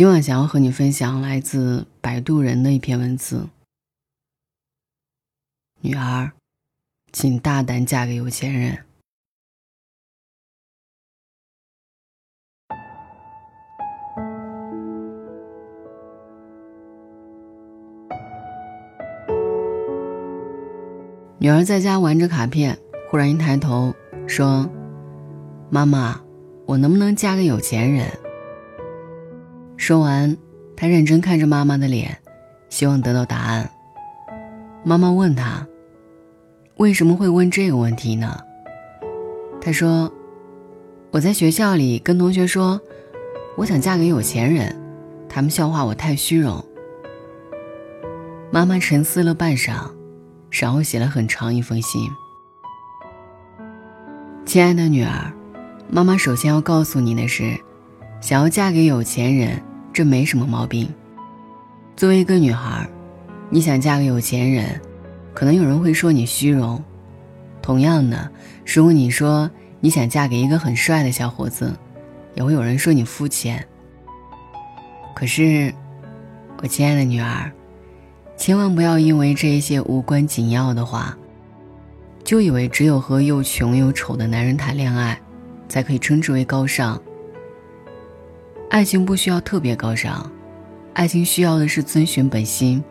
今晚想要和你分享来自摆渡人的一篇文字。女儿，请大胆嫁给有钱人。女儿在家玩着卡片，忽然一抬头说：“妈妈，我能不能嫁给有钱人？”说完，他认真看着妈妈的脸，希望得到答案。妈妈问他：“为什么会问这个问题呢？”他说：“我在学校里跟同学说，我想嫁给有钱人，他们笑话我太虚荣。”妈妈沉思了半晌，然后写了很长一封信：“亲爱的女儿，妈妈首先要告诉你的是，想要嫁给有钱人。”这没什么毛病。作为一个女孩，你想嫁给有钱人，可能有人会说你虚荣。同样的，如果你说你想嫁给一个很帅的小伙子，也会有人说你肤浅。可是，我亲爱的女儿，千万不要因为这一些无关紧要的话，就以为只有和又穷又丑的男人谈恋爱，才可以称之为高尚。爱情不需要特别高尚，爱情需要的是遵循本心。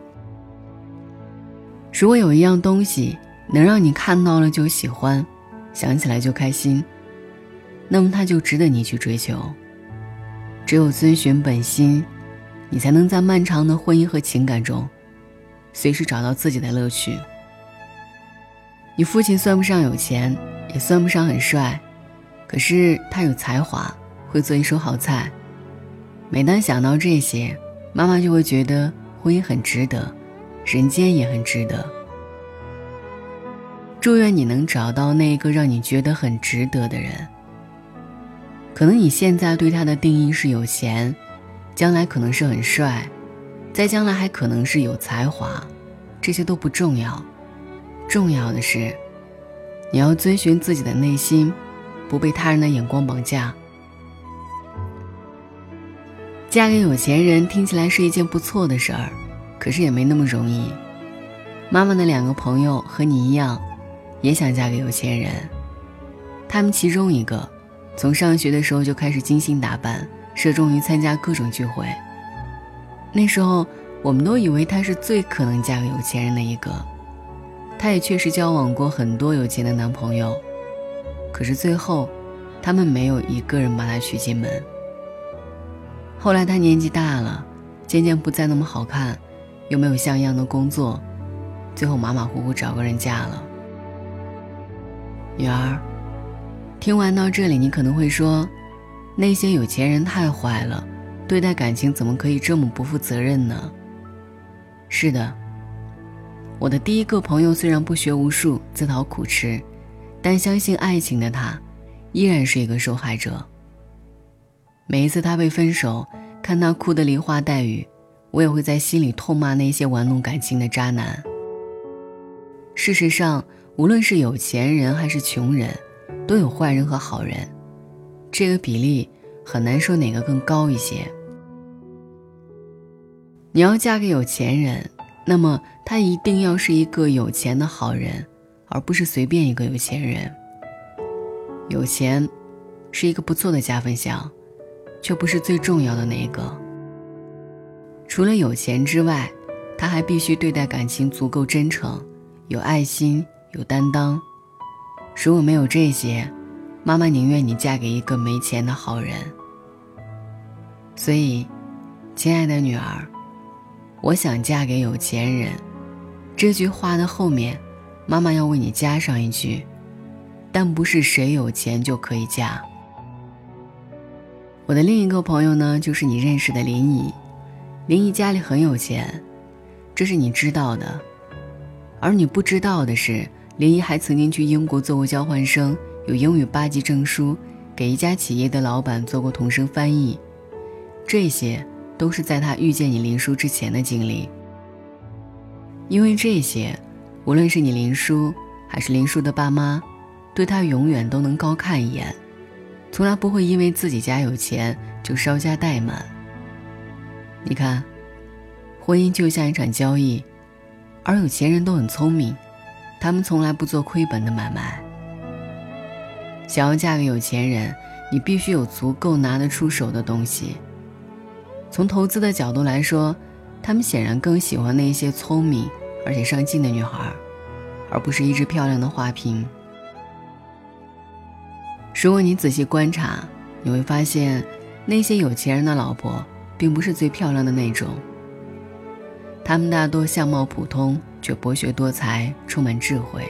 如果有一样东西能让你看到了就喜欢，想起来就开心，那么它就值得你去追求。只有遵循本心，你才能在漫长的婚姻和情感中，随时找到自己的乐趣。你父亲算不上有钱，也算不上很帅，可是他有才华，会做一手好菜。每当想到这些，妈妈就会觉得婚姻很值得，人间也很值得。祝愿你能找到那一个让你觉得很值得的人。可能你现在对他的定义是有钱，将来可能是很帅，在将来还可能是有才华，这些都不重要，重要的是，你要遵循自己的内心，不被他人的眼光绑架。嫁给有钱人听起来是一件不错的事儿，可是也没那么容易。妈妈的两个朋友和你一样，也想嫁给有钱人。他们其中一个，从上学的时候就开始精心打扮，热衷于参加各种聚会。那时候我们都以为她是最可能嫁给有钱人的一个。她也确实交往过很多有钱的男朋友，可是最后，他们没有一个人把她娶进门。后来他年纪大了，渐渐不再那么好看，又没有像样的工作，最后马马虎虎找个人嫁了。女儿，听完到这里，你可能会说，那些有钱人太坏了，对待感情怎么可以这么不负责任呢？是的，我的第一个朋友虽然不学无术，自讨苦吃，但相信爱情的他，依然是一个受害者。每一次他被分手，看他哭得梨花带雨，我也会在心里痛骂那些玩弄感情的渣男。事实上，无论是有钱人还是穷人，都有坏人和好人，这个比例很难说哪个更高一些。你要嫁给有钱人，那么他一定要是一个有钱的好人，而不是随便一个有钱人。有钱，是一个不错的加分项。却不是最重要的那个。除了有钱之外，他还必须对待感情足够真诚，有爱心，有担当。如果没有这些，妈妈宁愿你嫁给一个没钱的好人。所以，亲爱的女儿，我想嫁给有钱人。这句话的后面，妈妈要为你加上一句：但不是谁有钱就可以嫁。我的另一个朋友呢，就是你认识的林姨。林姨家里很有钱，这是你知道的。而你不知道的是，林姨还曾经去英国做过交换生，有英语八级证书，给一家企业的老板做过同声翻译。这些都是在她遇见你林叔之前的经历。因为这些，无论是你林叔还是林叔的爸妈，对他永远都能高看一眼。从来不会因为自己家有钱就稍加怠慢。你看，婚姻就像一场交易，而有钱人都很聪明，他们从来不做亏本的买卖。想要嫁给有钱人，你必须有足够拿得出手的东西。从投资的角度来说，他们显然更喜欢那些聪明而且上进的女孩，而不是一只漂亮的花瓶。如果你仔细观察，你会发现，那些有钱人的老婆并不是最漂亮的那种。他们大多相貌普通，却博学多才，充满智慧。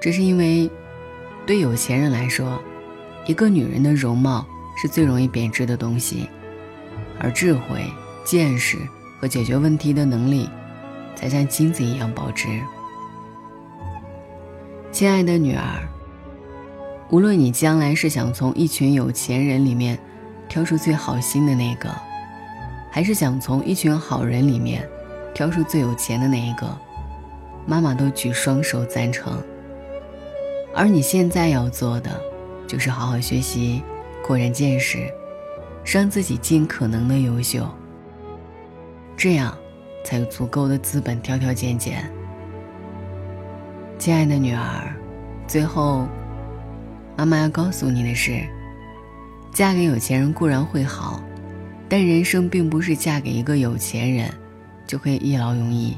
这是因为，对有钱人来说，一个女人的容貌是最容易贬值的东西，而智慧、见识和解决问题的能力，才像金子一样保值。亲爱的女儿。无论你将来是想从一群有钱人里面挑出最好心的那个，还是想从一群好人里面挑出最有钱的那一个，妈妈都举双手赞成。而你现在要做的，就是好好学习，扩展见识，让自己尽可能的优秀。这样，才有足够的资本挑挑拣拣。亲爱的女儿，最后。妈妈要告诉你的是，嫁给有钱人固然会好，但人生并不是嫁给一个有钱人就可以一劳永逸。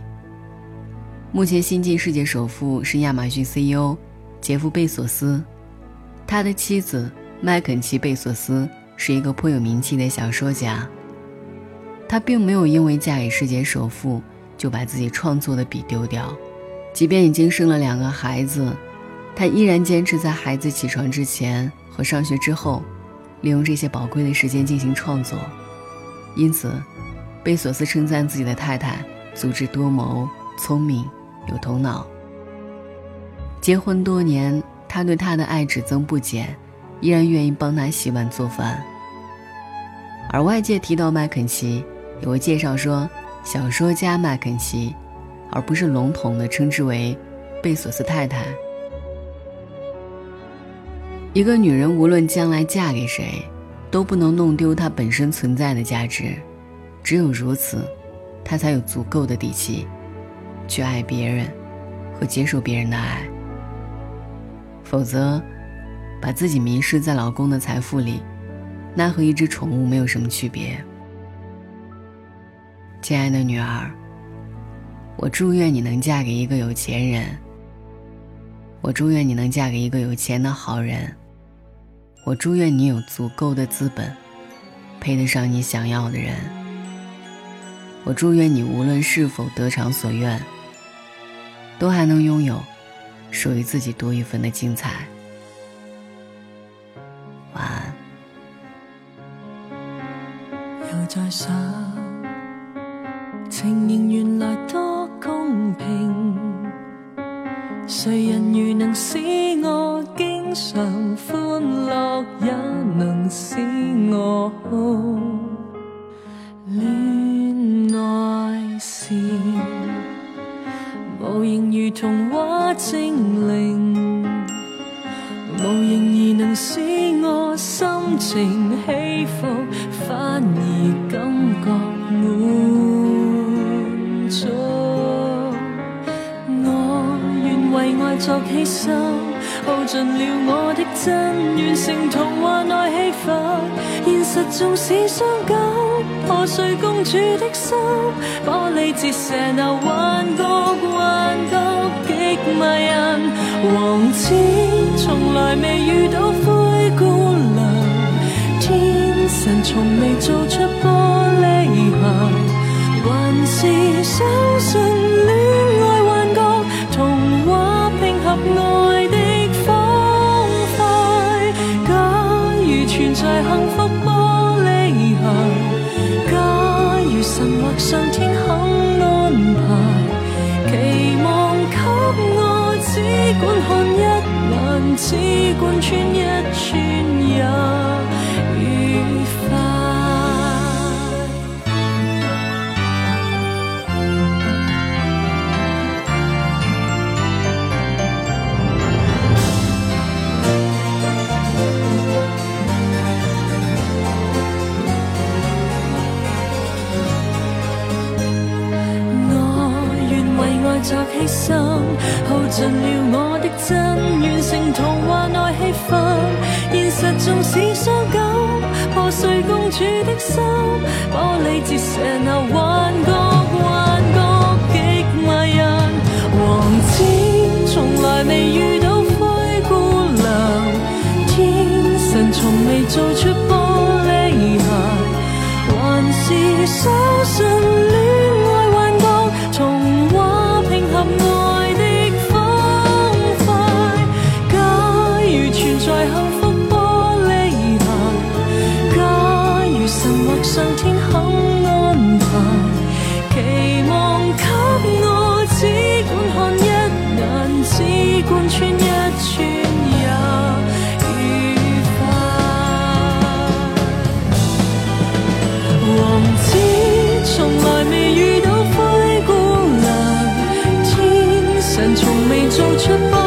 目前新晋世界首富是亚马逊 CEO 杰夫·贝索斯，他的妻子麦肯齐·贝索斯是一个颇有名气的小说家。他并没有因为嫁给世界首富就把自己创作的笔丢掉，即便已经生了两个孩子。他依然坚持在孩子起床之前和上学之后，利用这些宝贵的时间进行创作。因此，贝索斯称赞自己的太太足智多谋、聪明有头脑。结婚多年，他对她的爱只增不减，依然愿意帮她洗碗做饭。而外界提到麦肯齐，也会介绍说小说家麦肯齐，而不是笼统的称之为贝索斯太太。一个女人无论将来嫁给谁，都不能弄丢她本身存在的价值。只有如此，她才有足够的底气，去爱别人，和接受别人的爱。否则，把自己迷失在老公的财富里，那和一只宠物没有什么区别。亲爱的女儿，我祝愿你能嫁给一个有钱人。我祝愿你能嫁给一个有钱的好人。我祝愿你有足够的资本，配得上你想要的人。我祝愿你无论是否得偿所愿，都还能拥有属于自己多一份的精彩。晚安。又在想，情形原来多公平，谁人如能使满足。我愿为爱作牺牲。耗尽了我的真，完成童话内戏法。现实纵使伤感，破碎公主的心，玻璃折射那幻觉，幻觉极迷人。王子从来未遇到灰姑娘，天神从未做出玻璃鞋，还是相信恋爱幻觉，童话拼合爱的方块。假如存。在幸福玻璃鞋，假如神或上天肯安排，期望给我只管看一眼，只管穿一寸也愉快。是伤感破碎公主的心玻璃折射那 to